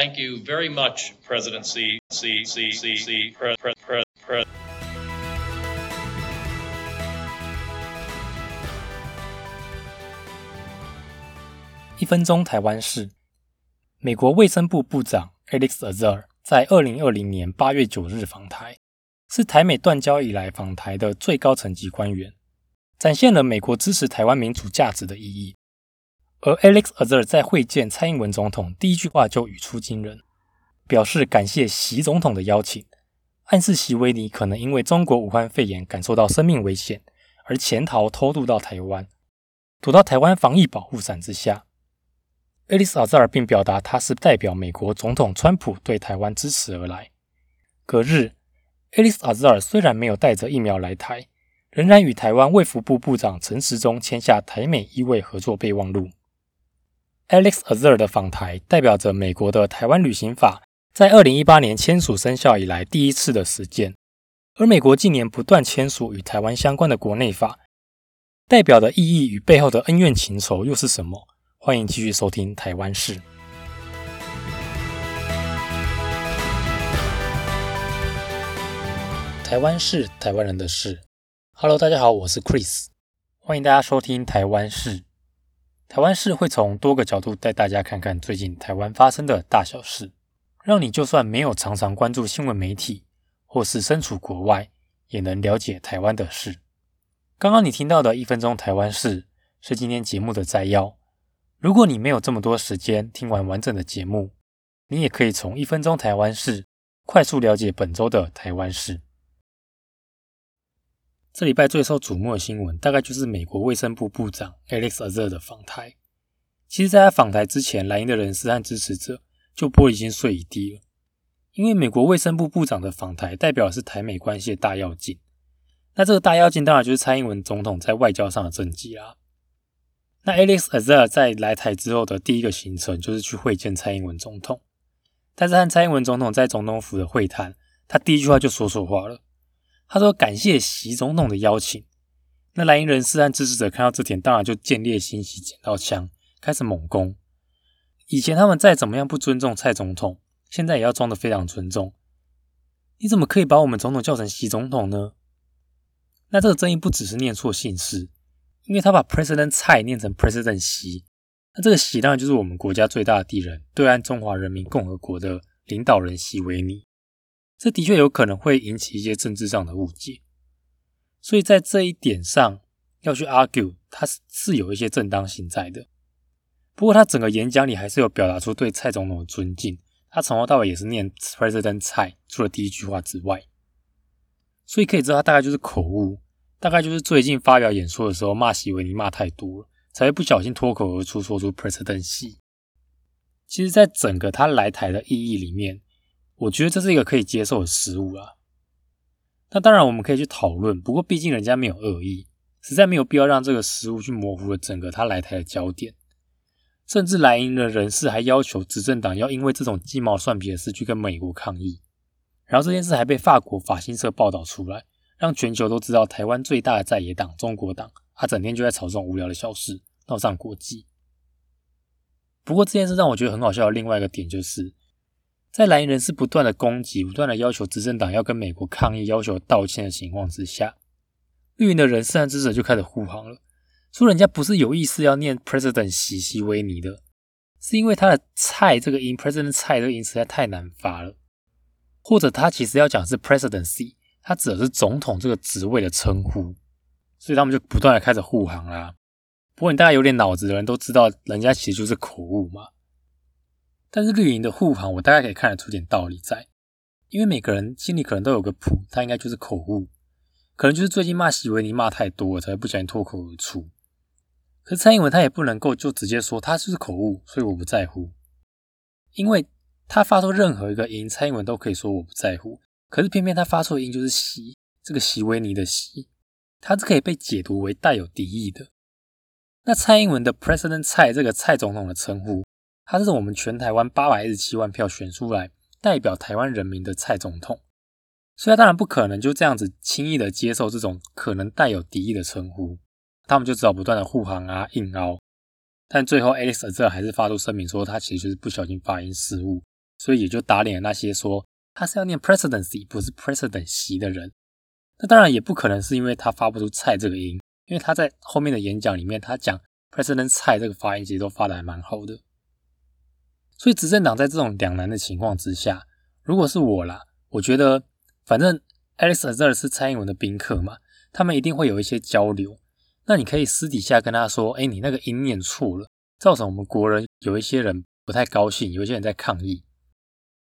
Thank you very much, President C. C. C. C. C. Pre. Pre. Pre. Pre. 一分钟台湾事，美国卫生部部长 Alex Azar 在二零二零年八月九日访台，是台美断交以来访台的最高层级官员，展现了美国支持台湾民主价值的意义。而 Alex Azar 在会见蔡英文总统第一句话就语出惊人，表示感谢习总统的邀请，暗示习维尼可能因为中国武汉肺炎感受到生命危险而潜逃偷渡到台湾，躲到台湾防疫保护伞之下。艾利斯·阿扎尔并表达他是代表美国总统川普对台湾支持而来。隔日，艾利斯·阿扎尔虽然没有带着疫苗来台，仍然与台湾卫福部部长陈时中签下台美医卫合作备忘录。Alex Azar 的访台代表着美国的台湾旅行法在二零一八年签署生效以来第一次的实践，而美国近年不断签署与台湾相关的国内法，代表的意义与背后的恩怨情仇又是什么？欢迎继续收听《台湾事》。台湾是台湾人的事。Hello，大家好，我是 Chris，欢迎大家收听《台湾事》。台湾事会从多个角度带大家看看最近台湾发生的大小事，让你就算没有常常关注新闻媒体，或是身处国外，也能了解台湾的事。刚刚你听到的一分钟台湾事，是今天节目的摘要。如果你没有这么多时间听完完整的节目，你也可以从一分钟台湾事快速了解本周的台湾事。这礼拜最受瞩目的新闻，大概就是美国卫生部部长 Alex Azar 的访台。其实，在他访台之前，蓝营的人士和支持者就玻璃心碎一地了，因为美国卫生部部长的访台代表的是台美关系的大要紧。那这个大要紧，当然就是蔡英文总统在外交上的政绩啦。那 Alex Azar 在来台之后的第一个行程就是去会见蔡英文总统，但是和蔡英文总统在总统府的会谈，他第一句话就说错话了。他说感谢习总统的邀请。那蓝营人士和支持者看到这点，当然就见猎心喜，捡到枪开始猛攻。以前他们再怎么样不尊重蔡总统，现在也要装得非常尊重。你怎么可以把我们总统叫成习总统呢？那这个争议不只是念错姓氏。因为他把 President 蔡念成 President 习，那这个习当然就是我们国家最大的敌人——对岸中华人民共和国的领导人习维尼。这的确有可能会引起一些政治上的误解，所以在这一点上要去 argue，他是是有一些正当性在的。不过他整个演讲里还是有表达出对蔡总统的尊敬，他从头到尾也是念 President 蔡，除了第一句话之外，所以可以知道他大概就是口误。大概就是最近发表演说的时候骂习维尼骂太多了，才会不小心脱口而出说出 President 习。其实，在整个他来台的意义里面，我觉得这是一个可以接受的失误啊。那当然我们可以去讨论，不过毕竟人家没有恶意，实在没有必要让这个失误去模糊了整个他来台的焦点。甚至来营的人士还要求执政党要因为这种鸡毛蒜皮的事去跟美国抗议，然后这件事还被法国法新社报道出来。让全球都知道，台湾最大的在野党中国党，他整天就在吵这种无聊的小事，闹上国际。不过这件事让我觉得很好笑的另外一个点，就是在蓝营人士不断的攻击、不断的要求执政党要跟美国抗议、要求道歉的情况之下，绿营的人士和支持者就开始护航了，说人家不是有意思要念 President 西西威尼的，是因为他的菜这个音 President 菜这个音实在太难发了，或者他其实要讲是 Presidency。他指的是总统这个职位的称呼，所以他们就不断的开始护航啦。不过你大概有点脑子的人都知道，人家其实就是口误嘛。但是绿营的护航，我大概可以看得出点道理在，因为每个人心里可能都有个谱，他应该就是口误，可能就是最近骂习维尼骂太多了，才会不小心脱口而出。可是蔡英文他也不能够就直接说他就是口误，所以我不在乎，因为他发出任何一个音，蔡英文都可以说我不在乎。可是偏偏他发出的音就是“习”，这个“习维尼”的“习”，它是可以被解读为带有敌意的。那蔡英文的 President 蔡这个蔡总统的称呼，他是我们全台湾八百一十七万票选出来代表台湾人民的蔡总统，所以他当然不可能就这样子轻易的接受这种可能带有敌意的称呼，他们就只好不断的护航啊硬凹。但最后 Alex 这还是发出声明说，他其实就是不小心发音失误，所以也就打脸了那些说他是要念 presidency 不是 president 席的人。那当然也不可能是因为他发不出“蔡”这个音，因为他在后面的演讲里面，他讲 president 蔡这个发音其实都发的还蛮好的。所以执政党在这种两难的情况之下，如果是我啦，我觉得反正 Alex Azar 是蔡英文的宾客嘛，他们一定会有一些交流。那你可以私底下跟他说：“哎，你那个音念错了，造成我们国人有一些人不太高兴，有一些人在抗议，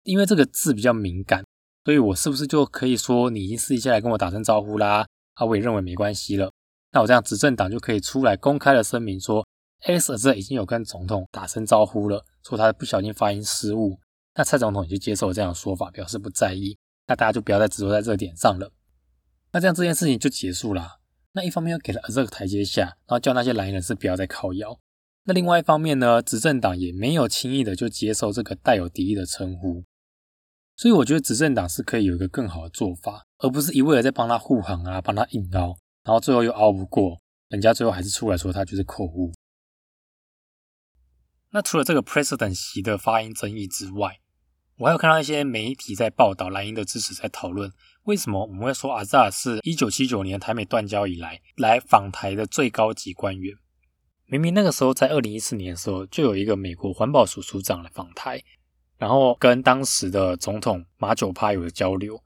因为这个字比较敏感，所以我是不是就可以说你已经私底下来跟我打声招呼啦？啊，我也认为没关系了。那我这样执政党就可以出来公开的声明说 as 已经有跟总统打声招呼了，说他不小心发音失误。那蔡总统也就接受了这样的说法，表示不在意。那大家就不要再执着在这个点上了。那这样这件事情就结束了。”那一方面又给了这个台阶下，然后叫那些蓝营人士不要再靠腰。那另外一方面呢，执政党也没有轻易的就接受这个带有敌意的称呼。所以我觉得执政党是可以有一个更好的做法，而不是一味的在帮他护航啊，帮他硬凹，然后最后又凹不过，人家最后还是出来说他就是口误。那除了这个 president 席的发音争议之外，我还有看到一些媒体在报道莱茵的支持，在讨论。为什么我们会说阿扎是一九七九年台美断交以来来访台的最高级官员？明明那个时候在二零一四年的时候，就有一个美国环保署署长来访台，然后跟当时的总统马九趴有了交流，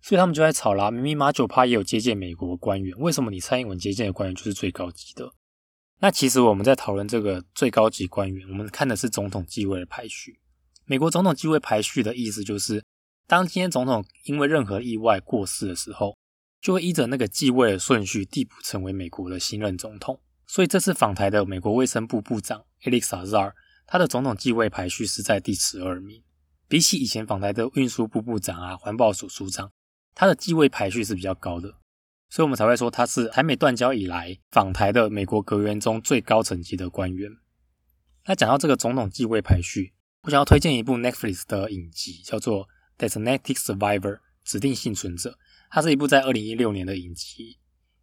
所以他们就在吵啦。明明马九趴也有接见美国官员，为什么你蔡英文接见的官员就是最高级的？那其实我们在讨论这个最高级官员，我们看的是总统继位的排序。美国总统继位排序的意思就是。当今天总统因为任何意外过世的时候，就会依着那个继位的顺序递补成为美国的新任总统。所以这次访台的美国卫生部部长 Alex Azar，他的总统继位排序是在第十二名。比起以前访台的运输部部长啊、环保署署长，他的继位排序是比较高的。所以我们才会说他是台美断交以来访台的美国阁员中最高层级的官员。那讲到这个总统继位排序，我想要推荐一部 Netflix 的影集，叫做。Designated Survivor 指定幸存者，它是一部在二零一六年的影集，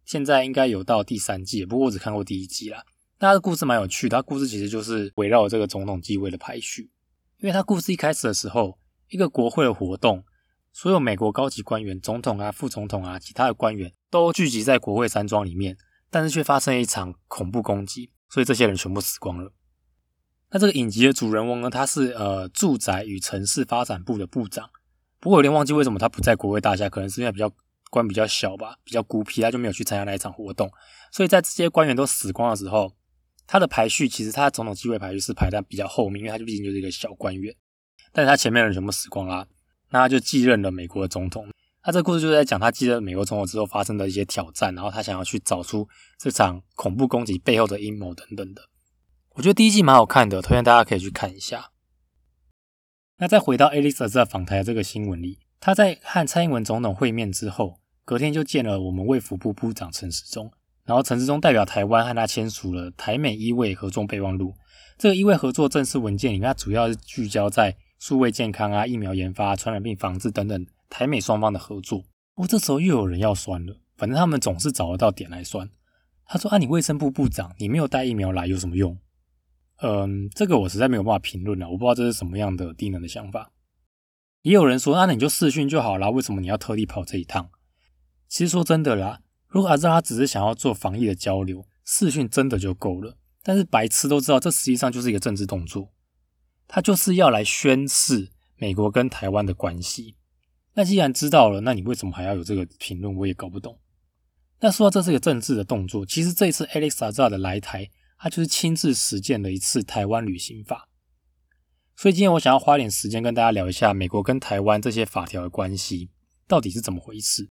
现在应该有到第三季，不过我只看过第一季啦。那它的故事蛮有趣的，它故事其实就是围绕这个总统继位的排序。因为它故事一开始的时候，一个国会的活动，所有美国高级官员、总统啊、副总统啊、其他的官员都聚集在国会山庄里面，但是却发生一场恐怖攻击，所以这些人全部死光了。那这个影集的主人翁呢，他是呃住宅与城市发展部的部长。不过有点忘记为什么他不在国会大厦，可能是因为比较官比较小吧，比较孤僻，他就没有去参加那一场活动。所以在这些官员都死光的时候，他的排序其实他的总统继位排序是排在比较后面，因为他就毕竟就是一个小官员。但是他前面的人全部死光啦，那他就继任了美国的总统。他这故事就是在讲他继任美国总统之后发生的一些挑战，然后他想要去找出这场恐怖攻击背后的阴谋等等的。我觉得第一季蛮好看的，推荐大家可以去看一下。那再回到 Alex 在访台这个新闻里，他在和蔡英文总统会面之后，隔天就见了我们卫福部部长陈时中，然后陈时中代表台湾和他签署了台美医卫合作备忘录。这个医卫合作正式文件里面，它主要是聚焦在数位健康啊、疫苗研发、传染病防治等等台美双方的合作。不过这时候又有人要酸了，反正他们总是找得到点来酸。他说：“啊，你卫生部部长，你没有带疫苗来有什么用？”嗯，这个我实在没有办法评论了，我不知道这是什么样的低能的想法。也有人说，那你就试训就好了，为什么你要特地跑这一趟？其实说真的啦，如果阿扎他只是想要做防疫的交流，试训真的就够了。但是白痴都知道，这实际上就是一个政治动作，他就是要来宣示美国跟台湾的关系。那既然知道了，那你为什么还要有这个评论？我也搞不懂。那说到这是一个政治的动作，其实这一次 Alex 阿扎的来台。他就是亲自实践了一次台湾旅行法，所以今天我想要花点时间跟大家聊一下美国跟台湾这些法条的关系到底是怎么回事。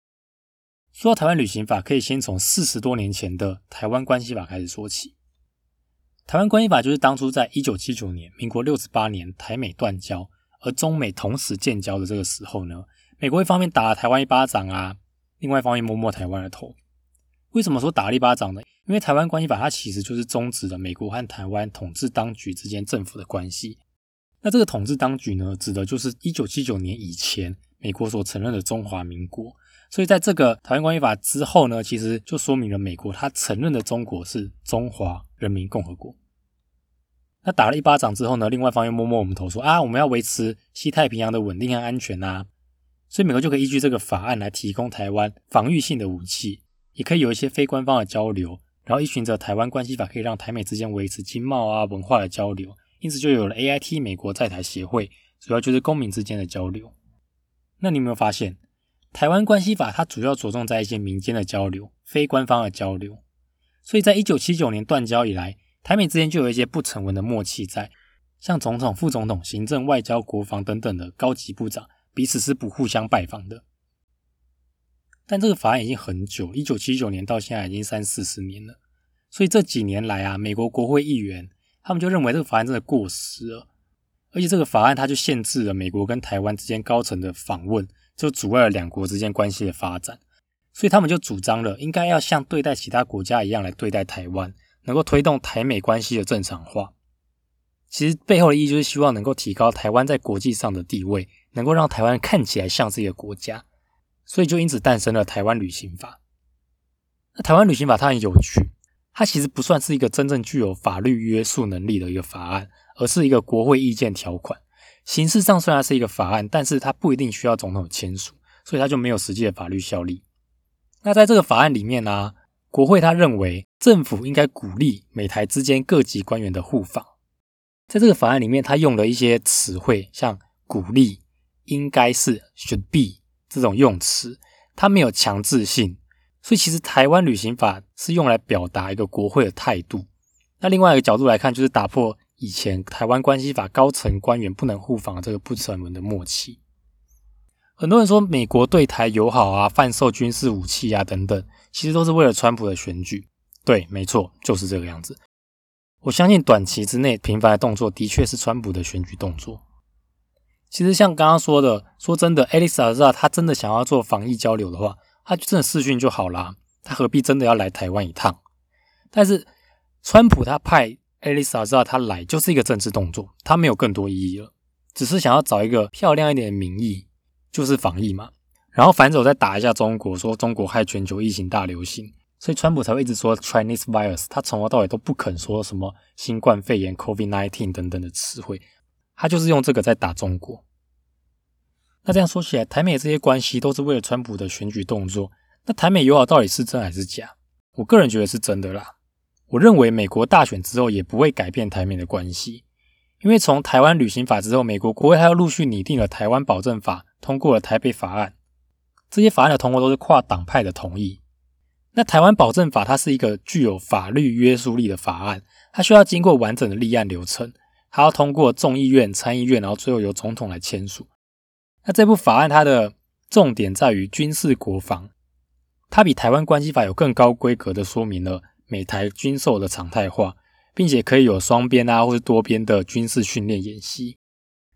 说到台湾旅行法，可以先从四十多年前的台湾关系法开始说起。台湾关系法就是当初在一九七九年，民国六十八年台美断交，而中美同时建交的这个时候呢，美国一方面打了台湾一巴掌啊，另外一方面摸摸台湾的头。为什么说打了一巴掌呢？因为台湾关系法它其实就是终止了美国和台湾统治当局之间政府的关系。那这个统治当局呢，指的就是一九七九年以前美国所承认的中华民国。所以在这个台湾关系法之后呢，其实就说明了美国它承认的中国是中华人民共和国。那打了一巴掌之后呢，另外一方又摸摸我们头说啊，我们要维持西太平洋的稳定和安全呐，所以美国就可以依据这个法案来提供台湾防御性的武器，也可以有一些非官方的交流，然后依循着台湾关系法，可以让台美之间维持经贸啊文化的交流，因此就有了 A I T 美国在台协会，主要就是公民之间的交流。那你有没有发现，台湾关系法它主要着重在一些民间的交流，非官方的交流，所以在一九七九年断交以来。台美之间就有一些不成文的默契在，像总统、副总统、行政、外交、国防等等的高级部长彼此是不互相拜访的。但这个法案已经很久，一九七九年到现在已经三四十年了，所以这几年来啊，美国国会议员他们就认为这个法案真的过时了，而且这个法案它就限制了美国跟台湾之间高层的访问，就阻碍了两国之间关系的发展，所以他们就主张了应该要像对待其他国家一样来对待台湾。能够推动台美关系的正常化，其实背后的意义就是希望能够提高台湾在国际上的地位，能够让台湾看起来像是一个国家，所以就因此诞生了台湾旅行法。那台湾旅行法它很有趣，它其实不算是一个真正具有法律约束能力的一个法案，而是一个国会意见条款。形式上虽然是一个法案，但是它不一定需要总统签署，所以它就没有实际的法律效力。那在这个法案里面呢？国会他认为政府应该鼓励美台之间各级官员的互访，在这个法案里面，他用了一些词汇，像鼓励、应该是 should be 这种用词，它没有强制性，所以其实台湾旅行法是用来表达一个国会的态度。那另外一个角度来看，就是打破以前台湾关系法高层官员不能互访这个不成文的默契。很多人说美国对台友好啊，贩售军事武器啊等等。其实都是为了川普的选举，对，没错，就是这个样子。我相信短期之内频繁的动作的确是川普的选举动作。其实像刚刚说的，说真的，艾丽莎知道他真的想要做防疫交流的话，他就真的视讯就好啦，他何必真的要来台湾一趟？但是川普他派艾丽莎知道他来就是一个政治动作，他没有更多意义了，只是想要找一个漂亮一点的名义，就是防疫嘛。然后反手再打一下中国，说中国害全球疫情大流行，所以川普才会一直说 Chinese virus，他从头到尾都不肯说什么新冠肺炎 COVID nineteen 等等的词汇，他就是用这个在打中国。那这样说起来，台美这些关系都是为了川普的选举动作。那台美友好到底是真还是假？我个人觉得是真的啦。我认为美国大选之后也不会改变台美的关系，因为从台湾旅行法之后，美国国会还要陆续拟定了台湾保证法，通过了台北法案。这些法案的通过都是跨党派的同意。那台湾保证法它是一个具有法律约束力的法案，它需要经过完整的立案流程，还要通过众议院、参议院，然后最后由总统来签署。那这部法案它的重点在于军事国防，它比台湾关系法有更高规格的说明了美台军售的常态化，并且可以有双边啊或是多边的军事训练演习。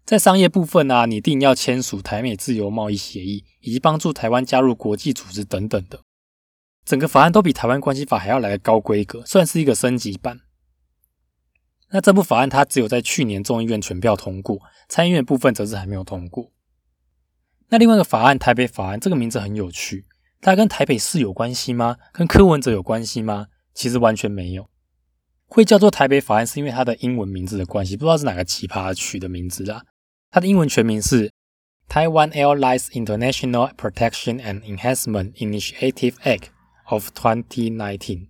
在商业部分啊，拟定要签署台美自由贸易协议，以及帮助台湾加入国际组织等等的，整个法案都比台湾关系法还要来的高规格，算是一个升级版。那这部法案它只有在去年众议院全票通过，参议院部分则是还没有通过。那另外一个法案台北法案，这个名字很有趣，它跟台北市有关系吗？跟柯文哲有关系吗？其实完全没有。会叫做台北法案，是因为它的英文名字的关系，不知道是哪个奇葩取的名字啦。它的英文全名是 Taiwan Airlines International Protection and Enhancement Initiative Act of 2019。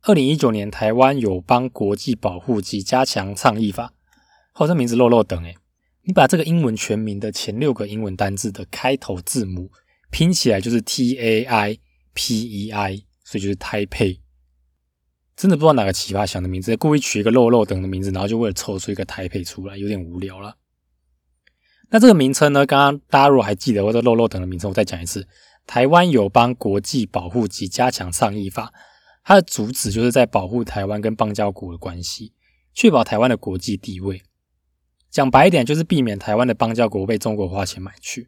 二零一九年台湾友邦国际保护及加强倡议法。好，这名字漏漏等诶，你把这个英文全名的前六个英文单字的开头字母拼起来就是 T A I P E I，所以就是台配。真的不知道哪个奇葩想的名字，故意取一个漏漏等的名字，然后就为了凑出一个台配出来，有点无聊了。那这个名称呢？刚刚大家如果还记得或者漏漏等的名称，我再讲一次：台湾友邦国际保护及加强倡议法。它的主旨就是在保护台湾跟邦交国的关系，确保台湾的国际地位。讲白一点，就是避免台湾的邦交国被中国花钱买去。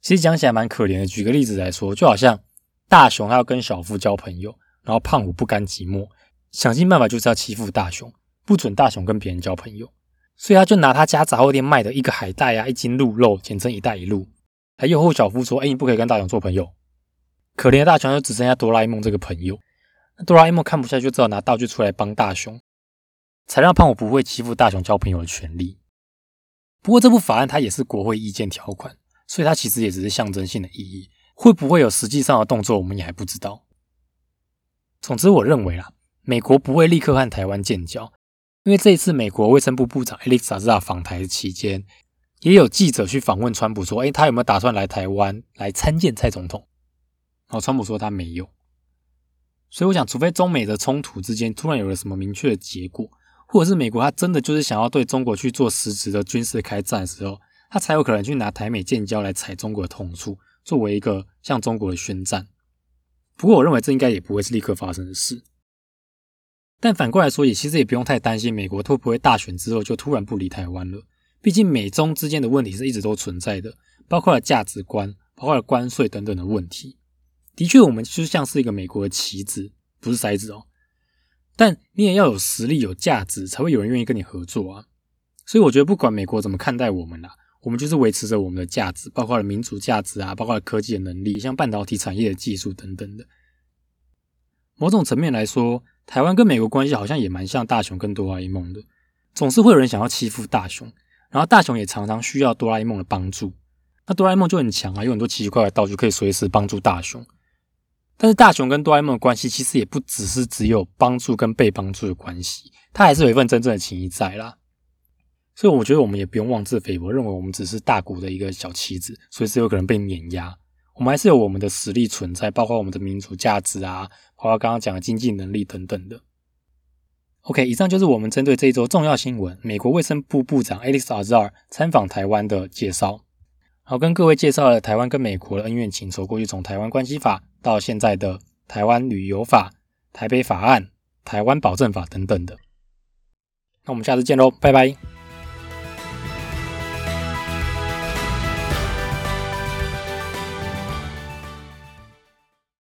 其实讲起来蛮可怜的。举个例子来说，就好像大雄他要跟小夫交朋友，然后胖虎不甘寂寞，想尽办法就是要欺负大雄，不准大雄跟别人交朋友。所以他就拿他家杂货店卖的一个海带啊，一斤鹿肉，简称“一带一路”，来诱惑小夫说：“哎，你不可以跟大雄做朋友。”可怜的大雄就只剩下哆啦 A 梦这个朋友。那哆啦 A 梦看不下去，就只好拿道具出来帮大雄。才让胖虎不会欺负大雄交朋友的权利。不过这部法案它也是国会意见条款，所以它其实也只是象征性的意义，会不会有实际上的动作，我们也还不知道。总之，我认为啊，美国不会立刻和台湾建交，因为这一次美国卫生部部长 Alex Azar 访台期间，也有记者去访问川普说：“哎，他有没有打算来台湾来参见蔡总统？”然后川普说他没有。所以我想，除非中美的冲突之间突然有了什么明确的结果，或者是美国他真的就是想要对中国去做实质的军事开战的时候，他才有可能去拿台美建交来踩中国的痛处，作为一个向中国的宣战。不过，我认为这应该也不会是立刻发生的事。但反过来说，也其实也不用太担心美国会不会大选之后就突然不理台湾了。毕竟美中之间的问题是一直都存在的，包括了价值观、包括了关税等等的问题。的确，我们就像是一个美国的棋子，不是筛子哦。但你也要有实力、有价值，才会有人愿意跟你合作啊。所以我觉得，不管美国怎么看待我们啦，我们就是维持着我们的价值，包括了民主价值啊，包括了科技的能力，像半导体产业的技术等等的。某种层面来说，台湾跟美国关系好像也蛮像大雄跟哆啦 A 梦的，总是会有人想要欺负大雄，然后大雄也常常需要哆啦 A 梦的帮助。那哆啦 A 梦就很强啊，有很多奇奇怪怪的道具可以随时帮助大雄。但是大雄跟哆啦 A 梦的关系其实也不只是只有帮助跟被帮助的关系，他还是有一份真正的情谊在啦。所以我觉得我们也不用妄自菲薄，认为我们只是大股的一个小棋子，随时有可能被碾压。我们还是有我们的实力存在，包括我们的民主价值啊，包括刚刚讲的经济能力等等的。OK，以上就是我们针对这一周重要新闻——美国卫生部部长 Alex Azar 参访台湾的介绍。好，跟各位介绍了台湾跟美国的恩怨情仇，过去从台湾关系法到现在的台湾旅游法、台北法案、台湾保证法等等的。那我们下次见喽，拜拜。